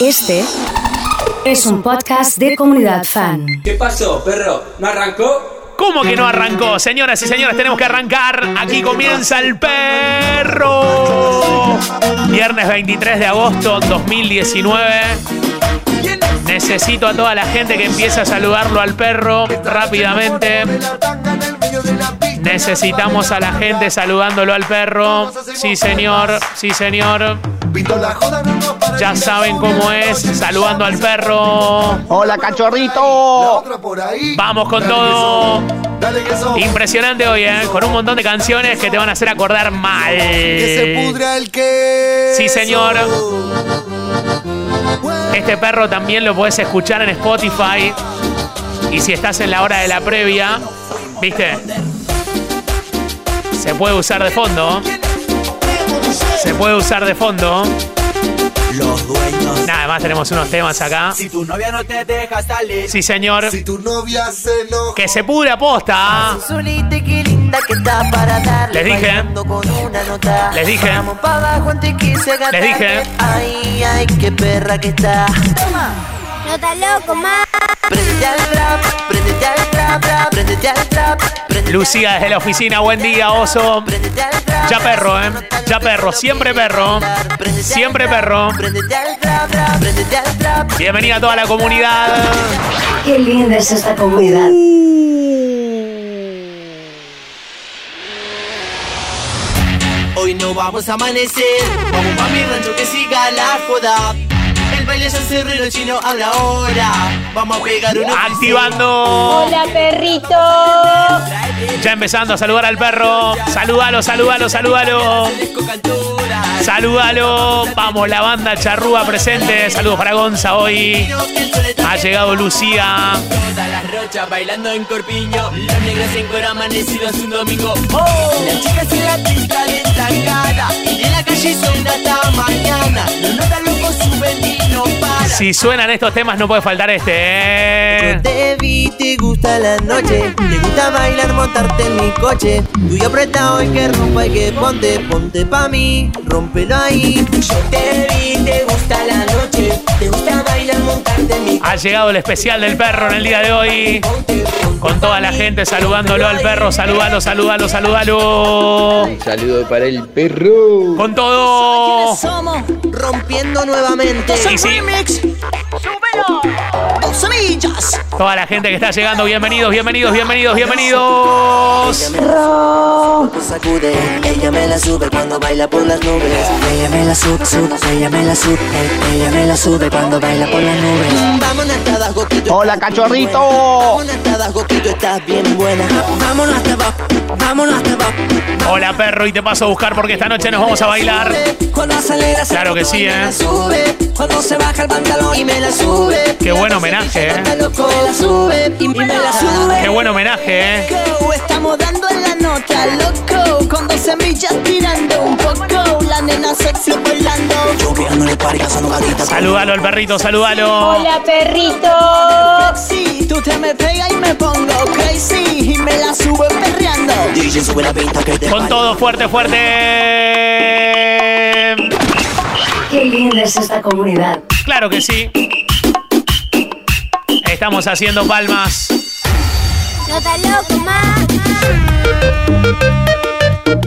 Este es un podcast de comunidad fan. ¿Qué pasó, perro? ¿No arrancó? ¿Cómo que no arrancó? Señoras y señores, tenemos que arrancar. Aquí comienza el perro. Viernes 23 de agosto 2019. Necesito a toda la gente que empiece a saludarlo al perro rápidamente. Necesitamos a la gente saludándolo al perro. Sí, señor. Sí, señor. Ya saben cómo es. Saludando al perro. Hola, cachorrito. Vamos con todo. Impresionante hoy, ¿eh? Con un montón de canciones que te van a hacer acordar mal. Sí, señor. Este perro también lo puedes escuchar en Spotify. Y si estás en la hora de la previa, ¿viste? Se puede usar de fondo. Se puede usar de fondo. Los dueños. Nada más tenemos unos temas acá. Si tu novia no te deja salir. Sí, señor. Si tu novia se enoja. Que se pudre posta. Linda que está para darle Les dije. bailando con una nota. Les dije. Vamos pa' abajo antes que se. Les dije. Ay, ay, qué perra que está. No está loco, más. Préndete al trap, préndete al trap, trap, préndete al trap. préndete Lucía desde la oficina. Buen día, oso. Ya perro, ¿eh? Ya perro. Siempre perro. Siempre perro. Bienvenida a toda la comunidad. Qué linda es esta comunidad. Hoy no vamos a amanecer. Vamos pa' mi rancho que siga la joda. Baile ya se el chino a la hora. Vamos a pegar uno. Activando. Hola, perrito. Ya empezando a saludar al perro. Salúdalo, salúdalo, salúdalo. Salúdalo. Vamos, la banda charrúa presente. Saludos para Gonza hoy. Ha llegado Lucía. Todas las rochas bailando en corpiño. Los negros en amanecidos un domingo. Oh, las chicas en la pista de cara. Y en la calle suena hasta mañana. Los notas locos suben no paran. Si suenan estos temas, no puede faltar este, ¿eh? Te vi, te gusta la noche, te gusta bailar, montarte en mi coche. Tú y apretado y que rompa y que ponte, ponte pa' mí, rómpelo ahí. Yo te vi, te gusta la noche. Te gusta bailar, montarte en mi Ha llegado el especial del perro en el día de hoy. Con toda la gente saludándolo al perro. Salúdalo, salúdalo, salúdalo. Saludo para el perro. Con todo. Somos rompiendo nuevamente. Sí, sí. Semillas. Toda la gente que está llegando, bienvenidos, bienvenidos, bienvenidos, bienvenidos. Cuando sacude, ella me la sube cuando baila por las nubes. Ella me la sube, sube, ella me la sube, ella me la sube cuando baila por las nubes. Vámonos hasta abajo, Goquito. Hola, cachorrito. Vámonos hasta abajo, Goquito, estás bien buena. Vámonos hasta abajo, vámonos hasta abajo. Hola perro, y te paso a buscar porque esta noche nos vamos a bailar. Claro que sí, ¿eh? la sube. Cuando se baja el pantalón y me la sube. Qué buen homenaje, ¿eh? Sube. Qué buen homenaje, ¿eh? Estamos dando en la nota, loco. Con dos semillas tirando un poco. La nena sexy bailando. Yo pegándole party, cazando gatitas. Salúdalo al perrito, salúdalo. Hola, perrito. Sí, tú te me pegas y me pongo crazy. Y me la sube perreando. DJ sube la pinta que te Con todo fuerte, fuerte. Qué linda es esta comunidad. Claro que sí. Estamos haciendo palmas. No está loco, más.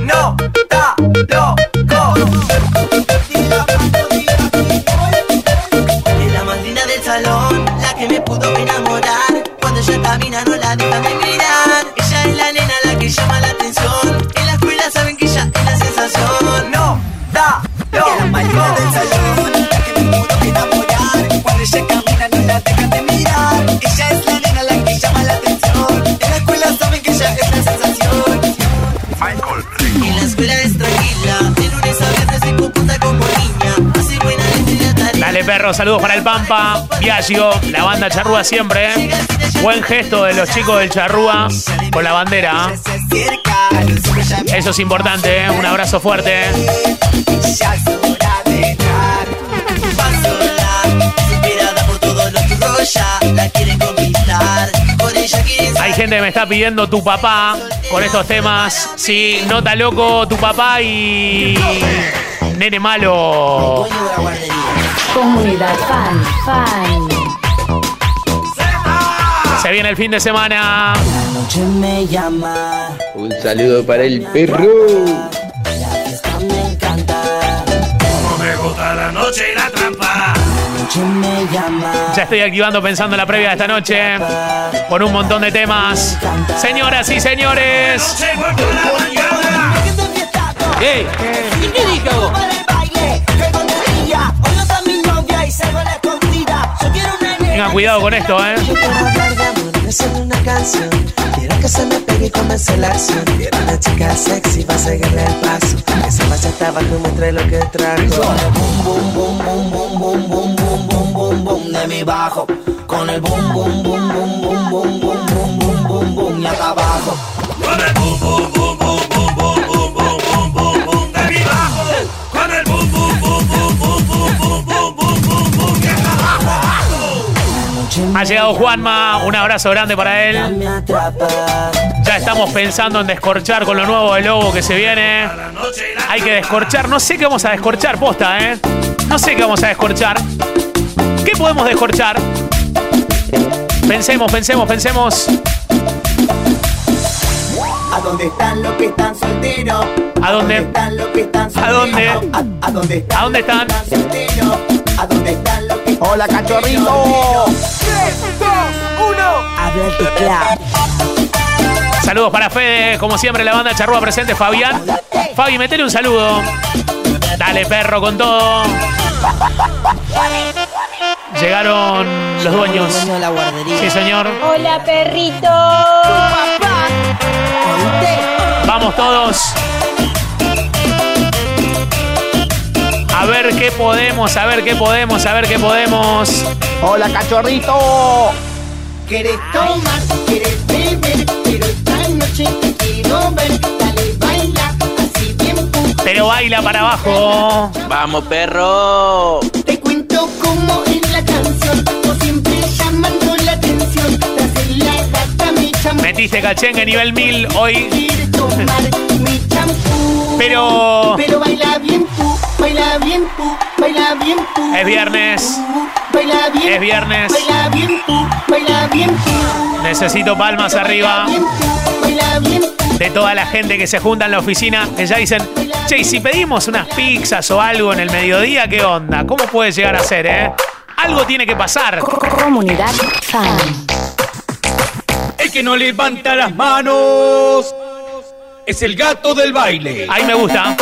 No, está loco. Perro, saludos para el Pampa, Viaggio, la banda Charrúa siempre. ¿eh? Buen gesto de los chicos del Charrúa con la bandera. ¿eh? Eso es importante, ¿eh? un abrazo fuerte. Hay gente que me está pidiendo tu papá con estos temas. Sí, nota loco, tu papá y. Nene malo. Comunidad fan, fan. Se viene el fin de semana. La noche me llama, Un saludo para el perro. la fiesta me encanta. Me gusta la noche y la trampa. La noche me llama. Ya estoy activando pensando en la previa de esta noche. Con un montón de temas. Señoras y señores. ¿Y qué Tengan cuidado con esto, eh. Yo quiero que se me pegue y comience la acción. Quiero una chica sexy para seguirle el paso. Esa bachata abajo y muestre lo que trajo. Con el boom, boom, boom, boom, boom, boom, boom, boom, boom, boom, boom de mi bajo. Con el boom, boom, boom, boom, boom, boom, boom, boom, boom, boom, boom y acá abajo. Con el boom, boom, boom, Ha llegado Juanma. Un abrazo grande para él. Ya estamos pensando en descorchar con lo nuevo del lobo que se viene. Hay que descorchar. No sé qué vamos a descorchar, posta, ¿eh? No sé qué vamos a descorchar. ¿Qué podemos descorchar? Pensemos, pensemos, pensemos. ¿A dónde están los que están solteros? ¿A dónde? están los que están ¿A dónde? a dónde están? ¿A dónde están? ¿A dónde están los que Hola, cachorrito. Habla el teclado. Saludos para Fede, como siempre la banda Charrúa presente, Fabián. Fabi, metele un saludo. Dale perro con todo. Llegaron los dueños. de la guardería. Sí, señor. Hola, perrito. Vamos todos. A ver qué podemos, a ver qué podemos, a ver qué podemos. Hola, cachorrito. ¿Quieres tomar? ¿Quieres beber? Pero esta noche te quiero ver. Dale, baila, así bien pu- Pero baila para abajo. ¡Vamos, perro! Te cuento cómo es la canción. Vos siempre llamando la atención. Tras el la gata me champú. Metiste cachengue nivel 1000 hoy. Quiere tomar mi champú. Pero Pero baila bien pu, baila bien baila bien es viernes. Baila bien. Es viernes. Baila bien baila bien. Necesito palmas arriba de toda la gente que se junta en la oficina. Que ya dicen, che, y si pedimos unas pizzas o algo en el mediodía, ¿qué onda? ¿Cómo puede llegar a ser, eh? Algo tiene que pasar. Comunidad fan. El que no levanta las manos es el gato del baile. Ahí me gusta.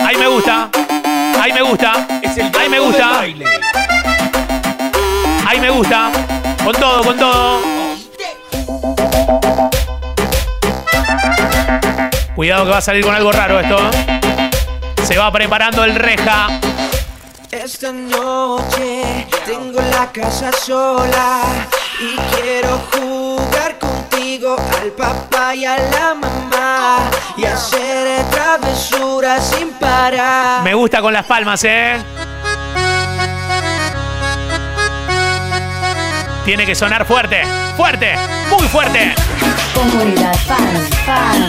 Ahí me gusta. Ahí me gusta. Es el gato Ahí me gusta. Ahí me gusta. Con todo, con todo. Cuidado que va a salir con algo raro esto. ¿eh? Se va preparando el reja. Esta noche tengo la casa sola y quiero jugar contigo al papá y a la mamá y hacer travesuras sin parar. Me gusta con las palmas, ¿eh? Tiene que sonar fuerte, fuerte, muy fuerte. Comunidad fan, fan.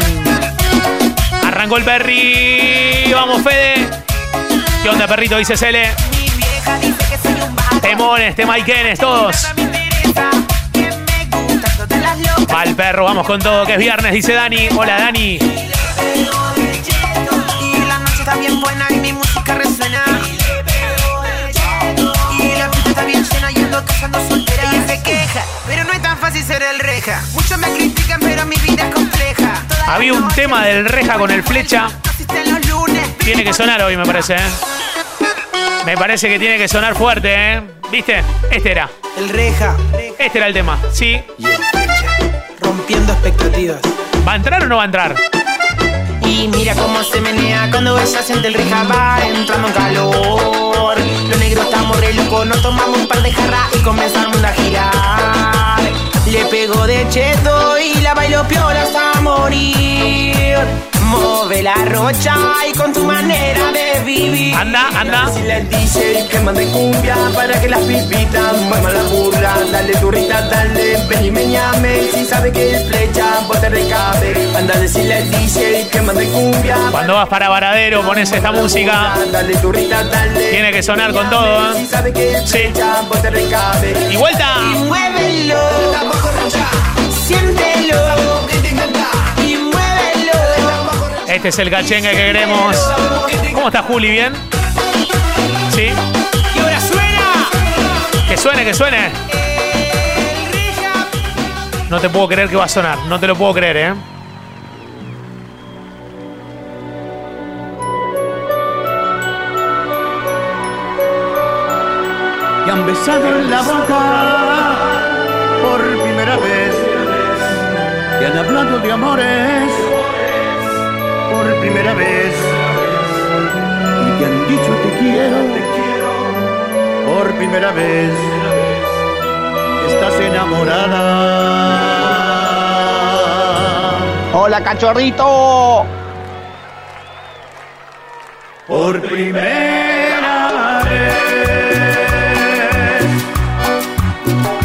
Arrancó el Perry. Vamos, Fede. ¿Qué onda, perrito? Dice Cele. Mi vieja dice que soy un vago. Temones, Temaiquenes, todos. El perro, vamos con todo, que es viernes, dice Dani. Hola, Dani. Y la noche está bien buena y mi música resuena. Y la pista está bien llena y ando cazando soltera. Y se queja, pero no es tan fácil ser el reja. Muchos me critican, pero mi vida es compleja. Todas Había un tema del reja con el flecha. Tiene que sonar hoy, me parece, ¿eh? Me parece que tiene que sonar fuerte, ¿eh? ¿Viste? Este era. El reja, Este era el tema. Sí. Rompiendo expectativas. ¿Va a entrar o no va a entrar? Y mira cómo se menea cuando ella siente el reja va entrando en calor. Los negros estamos re locos, nos tomamos un par de jarras y comenzamos a girar. Le pegó de cheto bailó piola hasta morir. Move la rocha y con tu manera de vivir. Anda, anda. Decirle al DJ que mande cumbia para que las pipitas muevan la burra. Dale turrita, dale, ven y meñame. Si sabe que el flecha vos te recabe. Anda decirle al DJ que mande cumbia. Cuando vas para Varadero pones esta música. Dale turrita, dale. Tiene que sonar con todo, Si ¿eh? sabe que el Sí. flecha vos te recabe. Y vuelta. Y muévelo. Siéntelo. Este es el cachengue que queremos. ¿Cómo está Juli? ¿Bien? ¿Sí? Y ahora suena. Que suene, que suene. No te puedo creer que va a sonar. No te lo puedo creer, ¿eh? que han besado en la boca por primera vez, que han hablado de amores por primera vez y que han dicho te quiero por primera vez. Estás enamorada. Hola, cachorrito. Por primera vez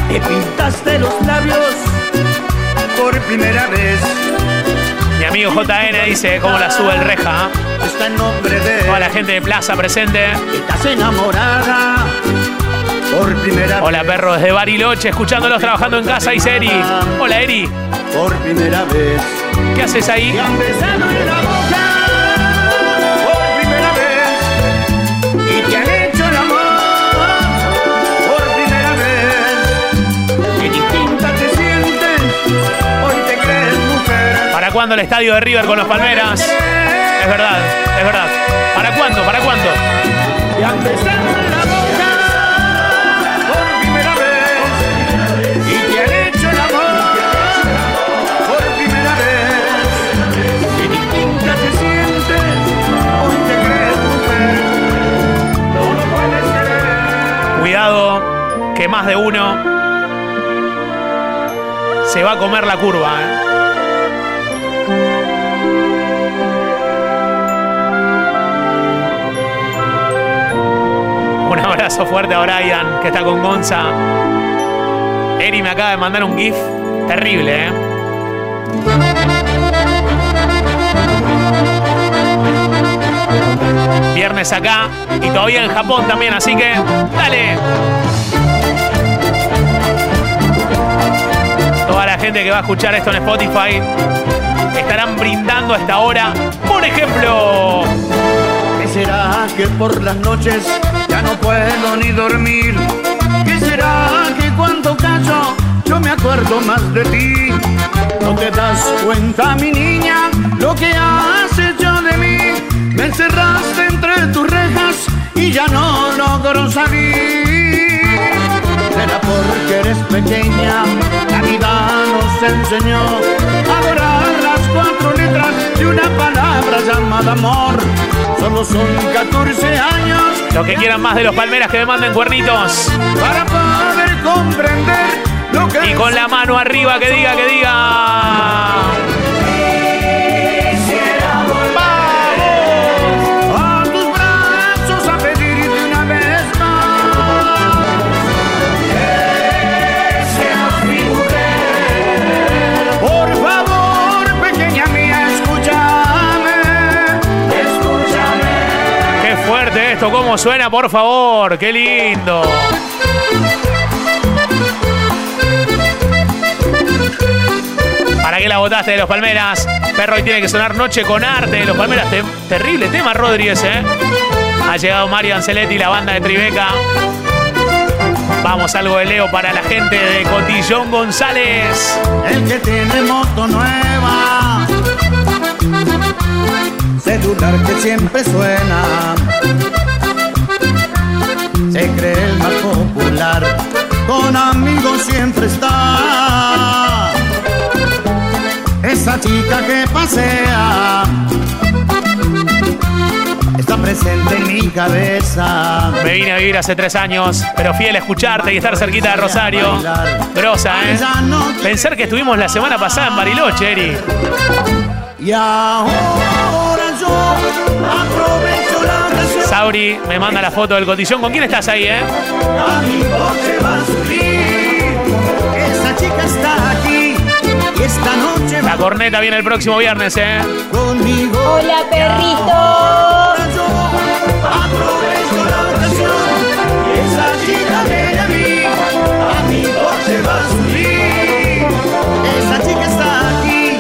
te pintaste los labios por primera vez. Mi amigo JN dice cómo la sube el reja. ¿eh? Está en nombre de Toda la gente de Plaza presente. estás enamorada por primera Hola vez. perro desde Bariloche, escuchándolos trabajando en casa, dice Eri. Hola Eri, Por primera vez ¿qué haces ahí? Mujer. ¿Para cuándo el estadio de River con los Palmeras? Es verdad, es verdad. ¿Para cuándo? ¿Para cuándo? Cuidado, que más de uno se va a comer la curva. ¿eh? Abrazo fuerte a Brian, que está con Gonza. Eri me acaba de mandar un GIF terrible, ¿eh? Viernes acá y todavía en Japón también, así que dale. Toda la gente que va a escuchar esto en Spotify estarán brindando a esta hora. Por ejemplo, ¿Qué será que por las noches no puedo ni dormir? ¿Qué será que cuando callo yo me acuerdo más de ti? No te das cuenta, mi niña, lo que has hecho de mí. Me encerraste entre tus rejas y ya no logro salir. Será porque eres pequeña, la vida nos enseñó a adorar las cuatro letras de una palabra llamada amor. Solo son 14 años los que quieran más de los palmeras que me manden cuernitos. para poder comprender lo que Y con la mano arriba que diga, que diga. Cómo suena, por favor. Qué lindo. ¿Para qué la votaste de los Palmeras? Perro, hoy tiene que sonar Noche con Arte de los Palmeras. Te- terrible tema, Rodríguez, ¿eh? Ha llegado Mario Anceletti y la banda de Tribeca. Vamos, algo de Leo para la gente de Cotillón González. El que tiene moto nueva, celular que siempre suena, se cree el más popular, con amigos siempre está. Esa chica que pasea está presente en mi cabeza. Me vine a vivir hace tres años, pero fiel a escucharte y estar cerquita de Rosario. Grosa, ¿eh? Pensar que estuvimos la semana pasada en Bariloche, Eri. Y ahora Sauri me manda la foto del cotillón. ¿Con quién estás ahí, eh? Esa chica está aquí. Y esta noche La corneta viene el próximo viernes, eh. conmigo. Hola, perrito. Yo aprovecho la ocasión. Esa chica viene a mí. A mi coche va a subir. Esa chica está aquí.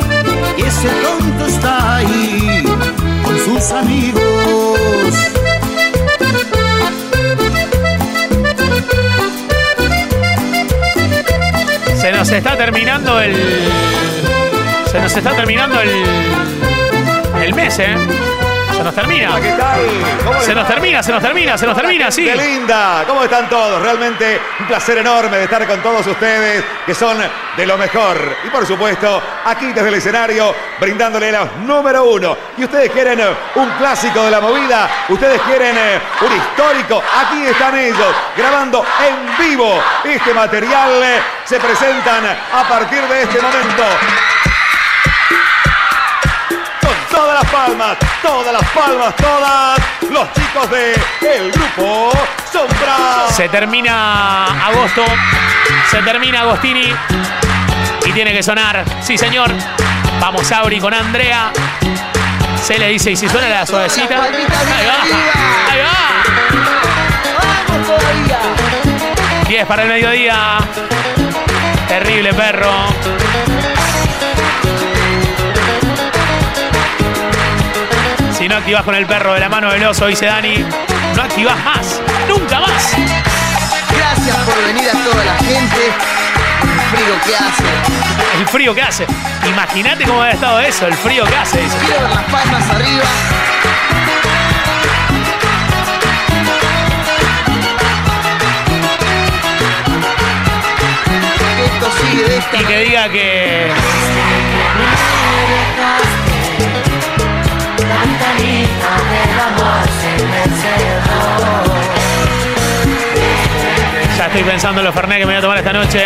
Y ese tonto está ahí. Con sus amigos. Se nos está terminando el. Se nos está terminando el. El mes, eh. Se nos termina. ¿Qué tal? ¿Cómo les Se nos termina, se nos termina, se nos termina, sí. ¡Qué linda! ¿Cómo están todos? Realmente un placer enorme de estar con todos ustedes, que son de lo mejor. Y por supuesto, aquí desde el escenario, brindándole los número uno. Y ustedes quieren eh, un clásico de la movida, ustedes quieren eh, un histórico. Aquí están ellos, grabando en vivo este material. Se presentan a partir de este momento. Todas las palmas, todas las palmas, todas. Los chicos de el grupo Sombra. Se termina agosto. Se termina Agostini. Y tiene que sonar. Sí, señor. Vamos, Auri con Andrea. Se le dice, y si suena la suavecita. Ahí va. Ahí va. ¡Vamos todavía! 10 para el mediodía. Terrible perro. No activas con el perro de la mano del oso, dice Dani, no activas más. Nunca más. Gracias por venir a toda la gente. El frío que hace. El frío que hace. Imagínate cómo había estado eso, el frío que hace. dice. Quiero ver las palmas arriba. Esto sigue de esta Y que diga que. Estoy pensando en los Fernet que me voy a tomar esta noche.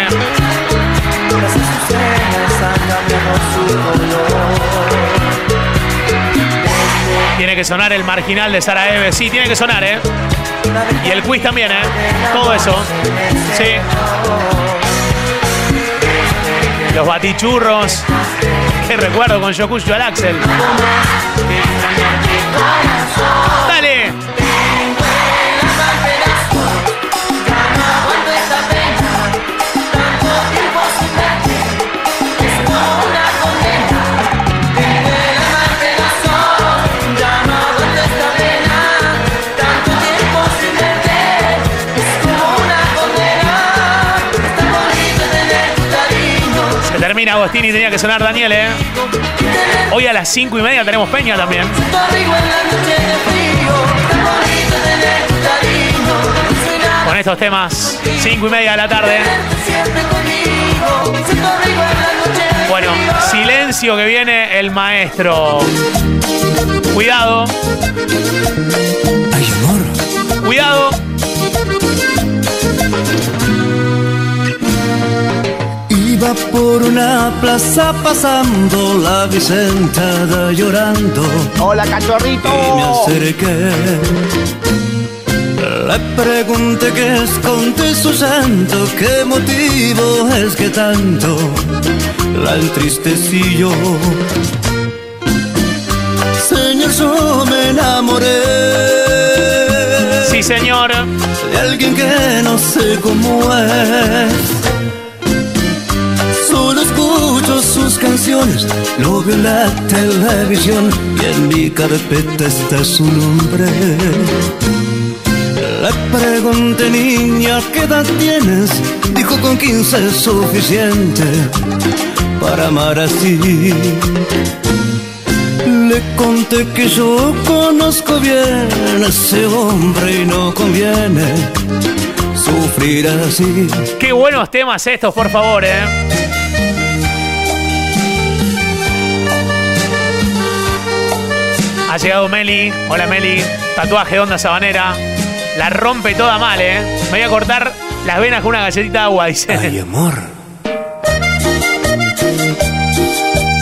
Tiene que sonar el marginal de Sara Eve. Sí, tiene que sonar, ¿eh? Y el quiz también, ¿eh? Todo eso. Sí. Los batichurros. Qué recuerdo con Yokushu al Axel. Dale. Agostini tenía que sonar Daniel, ¿eh? Hoy a las 5 y media tenemos Peña también. Con estos temas, 5 y media de la tarde. Bueno, silencio que viene el maestro. Cuidado. Amor. Cuidado. Iba por una plaza pasando la Vicentada llorando Hola, y me cachorrito. acerqué. Le pregunté qué esconde su santo, qué motivo es que tanto la entristecí yo. Señor, yo me enamoré Sí, señor. de alguien que no sé cómo es. Canciones, lo veo en la televisión y en mi carpeta está su nombre. Le pregunté, niña, ¿qué edad tienes? Dijo con 15 es suficiente para amar así. Le conté que yo conozco bien a ese hombre y no conviene sufrir así. Qué buenos temas estos, por favor, ¿eh? Ha llegado Meli. Hola Meli. Tatuaje de onda sabanera. La rompe toda mal, ¿eh? Me voy a cortar las venas con una galletita de agua, dice. Ay, amor.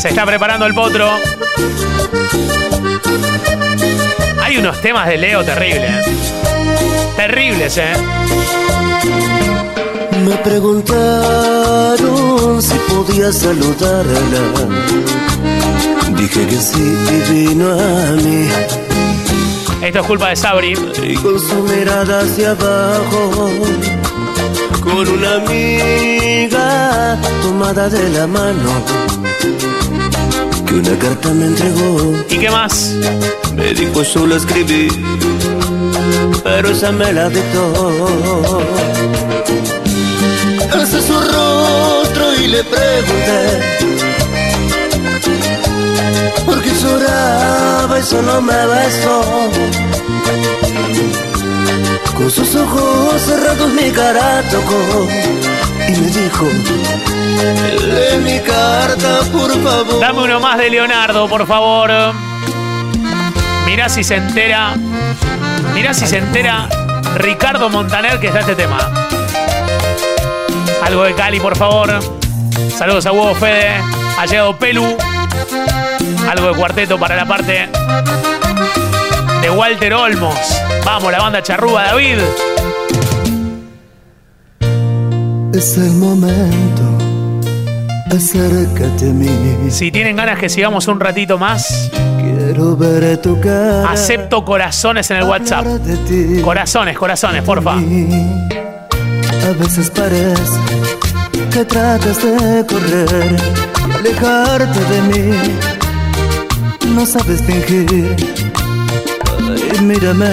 Se está preparando el potro. Hay unos temas de Leo terribles. Terribles, ¿eh? Me preguntaron si podía saludarla. Dije que sí y vino a mí. Esto es culpa de Sabri. Y con su mirada hacia abajo, con una amiga tomada de la mano, que una carta me entregó. ¿Y qué más? Me dijo solo escribí, pero esa me la dictó. Alcé su rostro y le pregunté lloraba y solo me besó. Con sus ojos cerrados mi cara tocó y me dijo, lee mi carta por favor. Dame uno más de Leonardo, por favor. Mirá si se entera. Mirá si se entera Ricardo Montaner que está este tema. Algo de Cali, por favor. Saludos a Hugo Fede. Ha llegado Pelu. Algo de cuarteto para la parte de Walter Olmos. Vamos, la banda charrúa, David. Es el momento, acércate a mí. Si tienen ganas que sigamos un ratito más, Quiero ver tu cara. acepto corazones en el WhatsApp. Corazones, corazones, porfa. A veces parece que tratas de correr y alejarte de mí. No sabes fingir. Ay, mírame,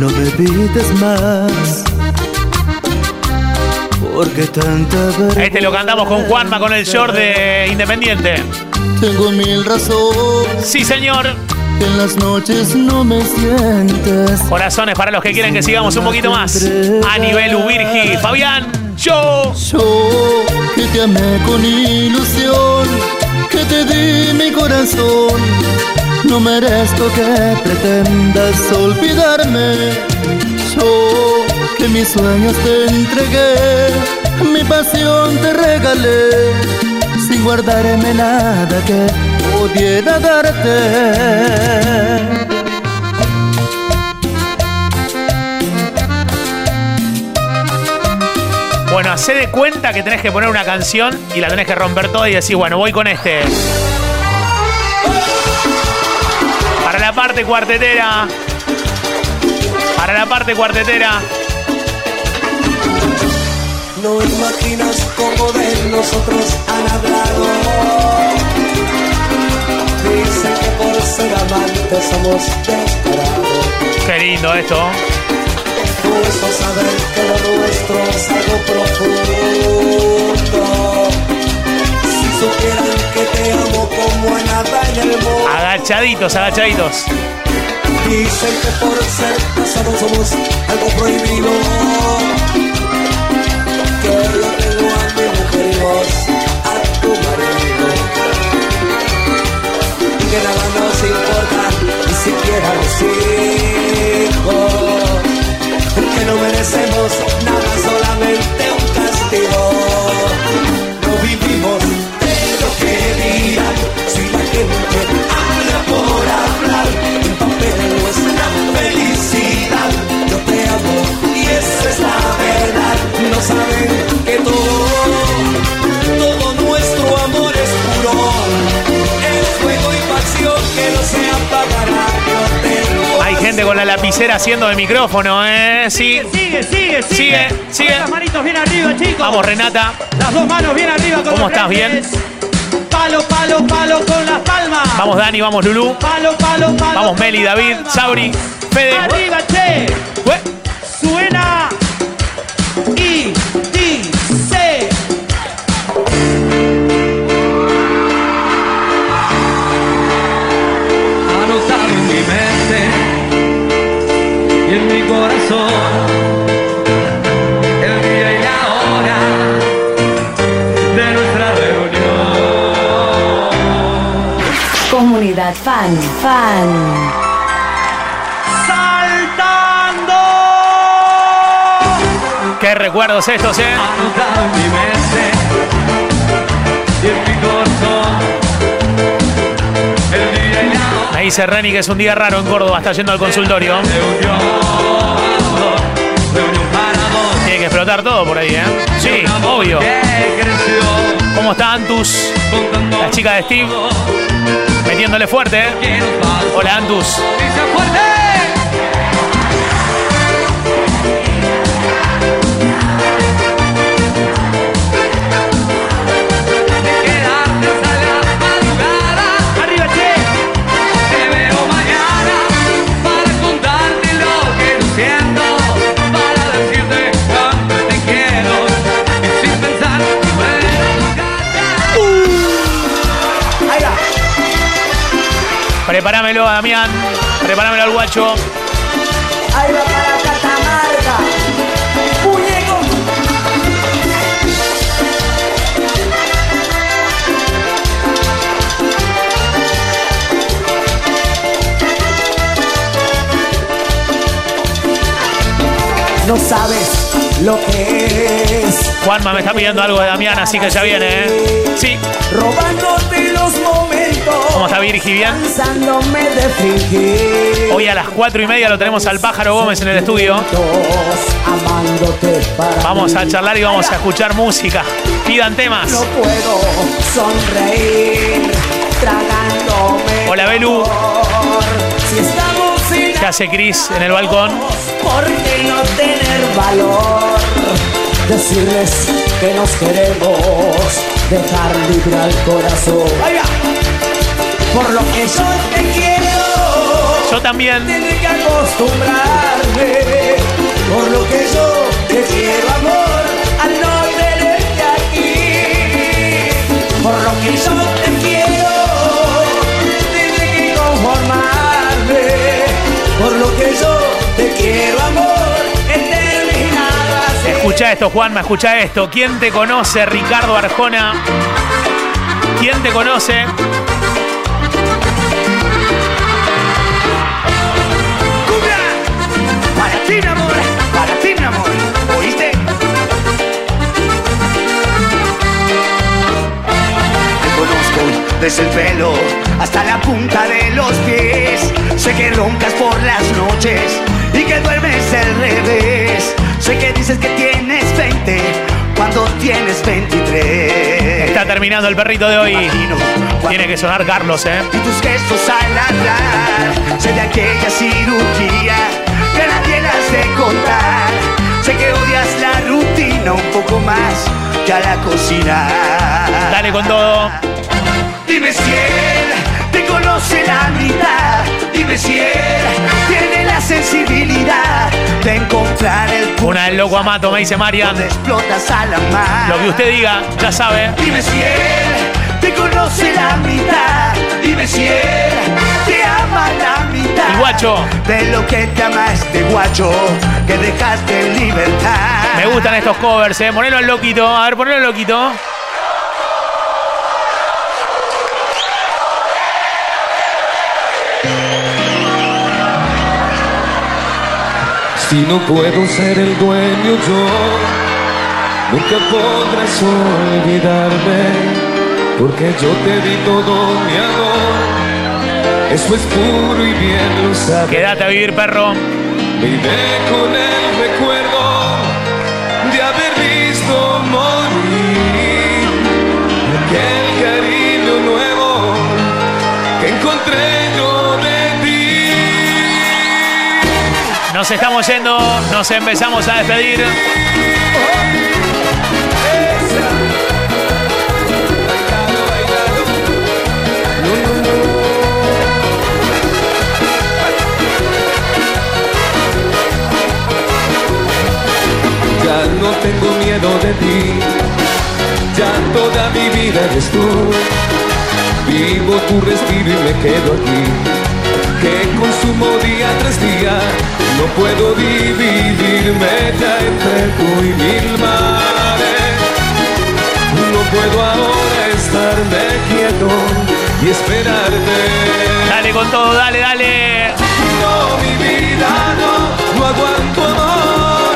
no me evites más. Porque tanta. Este lo cantamos con Juanma con el short de Independiente. Tengo mil razones. Sí, señor. En las noches no me sientes. Corazones para los que quieren que sigamos un poquito más. A nivel Uvirgi. Fabián, yo. Yo que te amé con ilusión, te di mi corazón. No merezco que pretendas olvidarme. Yo que mis sueños te entregué, mi pasión te regalé, sin guardarme nada que pudiera darte. Bueno, hacé de cuenta que tenés que poner una canción y la tenés que romper toda y decir, bueno, voy con este. Para la parte cuartetera. Para la parte cuartetera. No imaginas cómo de nosotros han hablado. Dicen que por ser amantes somos descarados. Qué lindo esto. Saber que lo nuestro es algo profundo. Si supieran que te amo como a nada en el mundo. Agachaditos, agachaditos. Dicen que por ser casados somos algo prohibido. Que yo tengo a mi mujer y vos a tu marido. Y que nada nos importa, ni siquiera los hijos. Que no merecemos con la lapicera haciendo de micrófono, ¿eh? Sí. Sigue, sigue, sigue. Sigue, sigue. Las manitos bien arriba, chicos. Vamos, Renata. Las dos manos bien arriba. con ¿Cómo estás? frentes. Palo, palo, palo con las palmas. Vamos, Dani, vamos, Lulú. Palo, palo, palo. Vamos, Meli, David. Sabri, Fede. Arriba, che. Comunidad fan, fan. ¡Saltando! ¡Qué recuerdos estos, eh! Anotado mi mente y. Me dice Reni que es un día raro en Córdoba, está yendo al consultorio. Explotar todo por ahí, ¿eh? Sí, obvio. ¿Cómo está Antus? La chica de Steve. Metiéndole fuerte, ¿eh? Hola, Antus. Damián. Prepáramelo al guacho. Ahí va para Catamarca. Muñeco. No sabes lo que es. Juanma me está pidiendo algo de Damián, así que ya viene, ¿eh? Sí. Robándote los. ¿Cómo está Virgi? ¿Bien? Hoy a las cuatro y media lo tenemos al Pájaro Gómez en el estudio. Vamos a charlar y vamos a escuchar música. Pidan temas. No puedo sonreír tragándome. Hola, Belu. ¿Qué hace Cris en el balcón? ¿Por qué no tener valor? Decirles que nos queremos, dejar libre al corazón. Por lo que yo te quiero, Yo también. tendré que acostumbrarme. Por lo que yo te quiero, amor, al no tenerte aquí. Por lo que yo te quiero, tendré que conformarme. Por lo que yo te quiero, amor. Escucha esto, Juanma, escucha esto. ¿Quién te conoce, Ricardo Arjona? ¿Quién te conoce? Desde el pelo hasta la punta de los pies. Sé que roncas por las noches y que duermes al revés. Sé que dices que tienes 20 cuando tienes 23. Está terminando el perrito de hoy. Tiene que sonar Carlos, ¿eh? y tus gestos al hablar. Sé de aquella cirugía que nadie las de contar. Sé que odias la rutina un poco más que a la cocina. Dale con todo. Dime si él te conoce la mitad. Dime si él tiene la sensibilidad de encontrar el punto Una del loco Amato, me dice Marian. explotas a la mar. Lo que usted diga, ya sabe. Dime si él te conoce la mitad. Dime si él te ama la mitad. El guacho. De lo que te ama este guacho que dejaste en libertad. Me gustan estos covers, ¿eh? Ponelo al loquito. A ver, ponelo al loquito. Si no puedo ser el dueño yo, nunca podrás olvidarme, porque yo te di todo mi amor. Eso es puro y bien lo sabes. Quédate a vivir, perro. Vive con el Nos estamos yendo, nos empezamos a despedir. Ya no tengo miedo de ti, ya toda mi vida eres tú. Vivo tu respiro y me quedo aquí, que consumo día tras día. No puedo dividirme ya entre tú y mil mares. No puedo ahora estarme quieto y esperarte. Dale con todo, dale, dale. No, mi vida, no, no aguanto amor.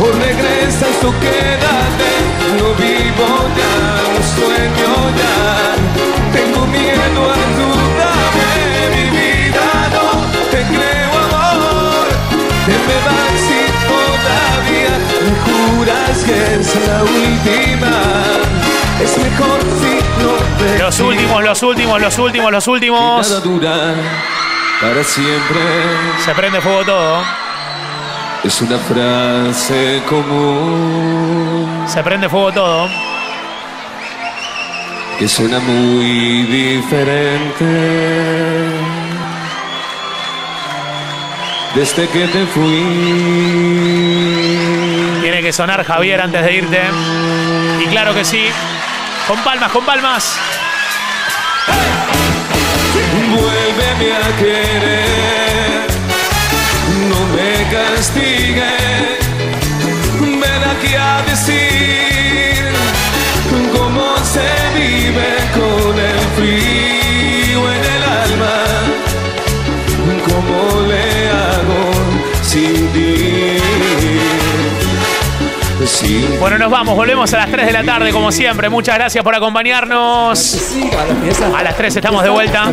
O regresas o quédate, no vivo ya, no sueño ya. Tengo miedo, ayúdame, mi vida. Juras que es la última. Es mejor si no te Los últimos, los últimos, los últimos, los últimos. Nada dura para siempre. Se prende fuego todo. Es una frase común Se prende fuego todo. que suena muy diferente. Desde que te fui. Tiene que sonar Javier antes de irte. Y claro que sí. Con palmas, con palmas. Vuélveme a querer, no me castigue, Bueno, nos vamos, volvemos a las 3 de la tarde como siempre. Muchas gracias por acompañarnos. A las 3 estamos de vuelta.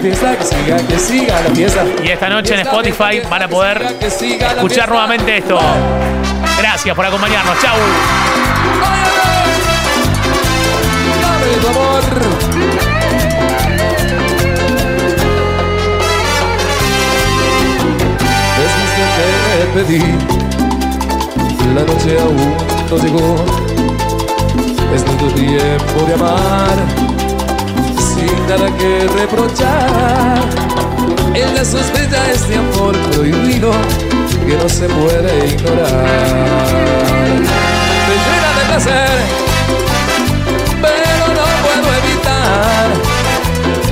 Y esta noche en Spotify van a poder escuchar nuevamente esto. Gracias por acompañarnos. Chau. Después que te pedí, la noche aún llegó. Es nuestro tiempo de amar, sin nada que reprochar. En la sospecha este amor prohibido que no se puede ignorar. Me llena de placer pero no puedo evitar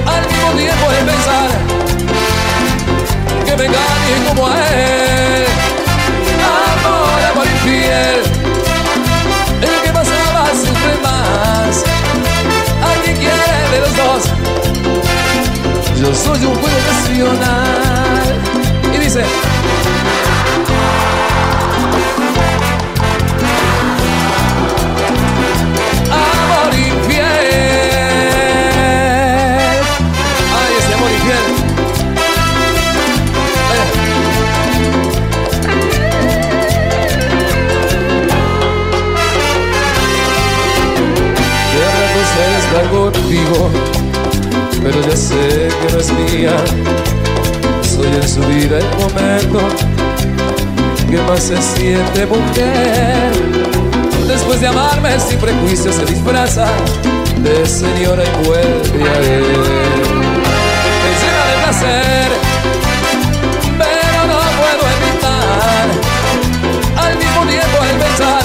al mismo tiempo de pensar que me engañe como a él. De los dos. Yo soy un juego nacional. Y dice. Se siente mujer. Después de amarme sin prejuicios se disfraza de señora y vuelve a él. Me de placer, pero no puedo evitar al mismo tiempo el pensar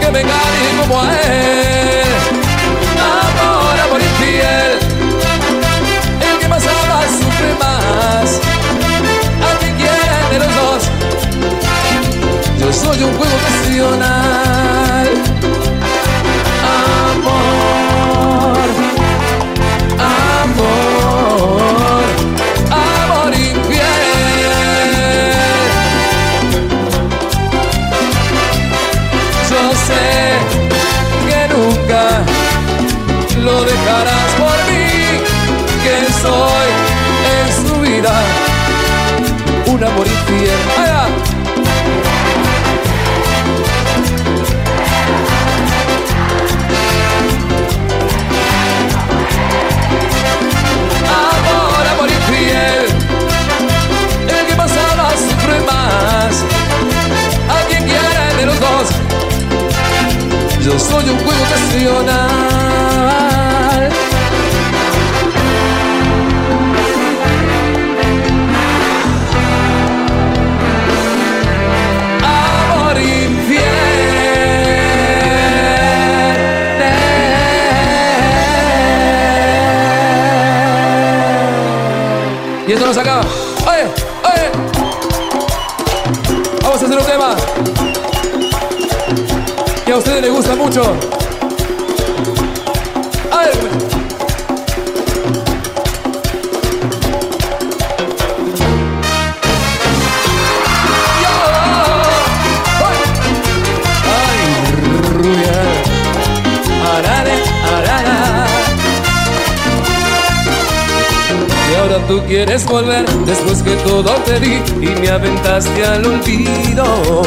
que me engañe como a él. Soy un juego nacional. Yo soy un juego nacional. Amor infiel. Y esto nos acaba. A ustedes les gusta mucho. A ver. Ay, rubia. Arare, arara. Y ahora tú quieres volver después que todo te di y me aventaste al olvido.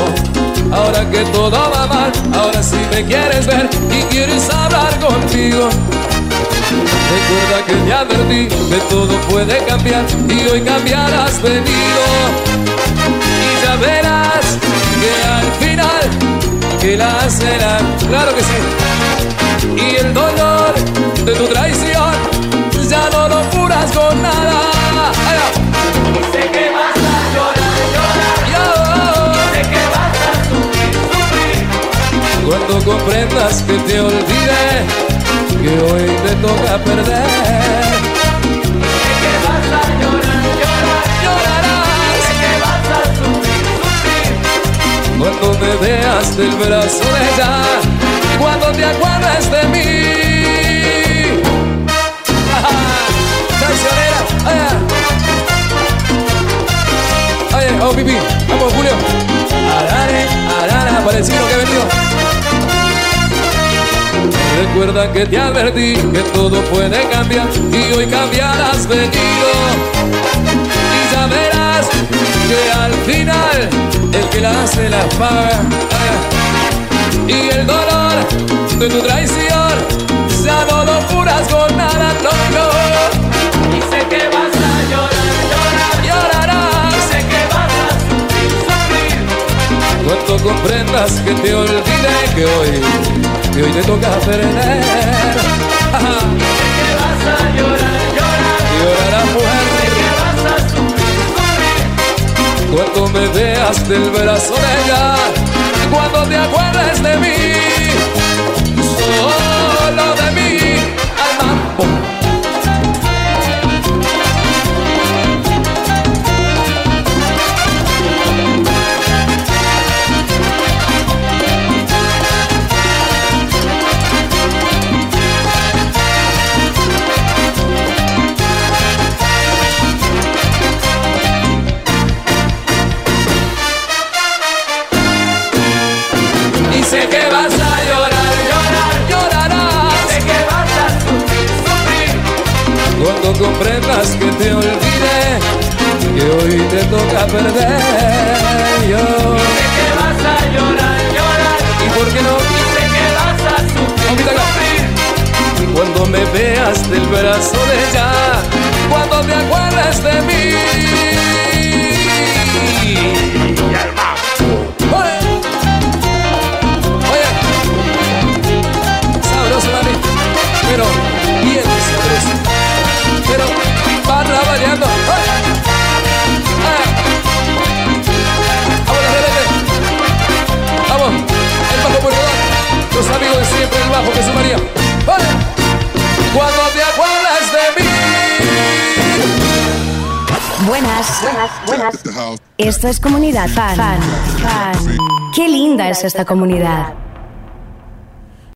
Ahora que todo va mal, ahora sí me quieres ver y quieres hablar contigo. Recuerda que te advertí que todo puede cambiar y hoy cambiar has venido. Y ya verás que al final que la será, claro que sí. Y el dolor de tu traición cuando comprendas que te olvidé, que hoy te toca perder. Sé que vas a llorar, llorar. Llorarás Sé que vas a sufrir, sufrir. cuando me veas del brazo de ella, cuando te acuerdes de mí. Traicionera, ay, ay, oh pipí, vamos Julio. Arare, arara, parecido que he venido. Recuerda que te advertí que todo puede cambiar y hoy cambiar has venido. Y ya verás que al final el que la hace la paga. Y el dolor de tu traición ya no lo curas con nada, no, no. Cuando comprendas que te olvidé que hoy, que hoy te toca perder. Ajá. Que vas a llorar, llorar. Sé mujer que vas a sufrir, sufrir. cuando me veas del brazo de ella, cuando te acuerdes de mí, toca perder. Yo, Sé que vas a llorar, llorar. ¿y por qué no? Sé que vas a sufrir, sufrir. Cuando me veas del brazo de ella, cuando te acuerdes de mí. De siempre, el bajo Jesús María. Oye. Cuando te acuerdas de mí. Buenas. Buenas, buenas. Esto es Comunidad Fan. Fan. Fan. Qué linda es esta comunidad.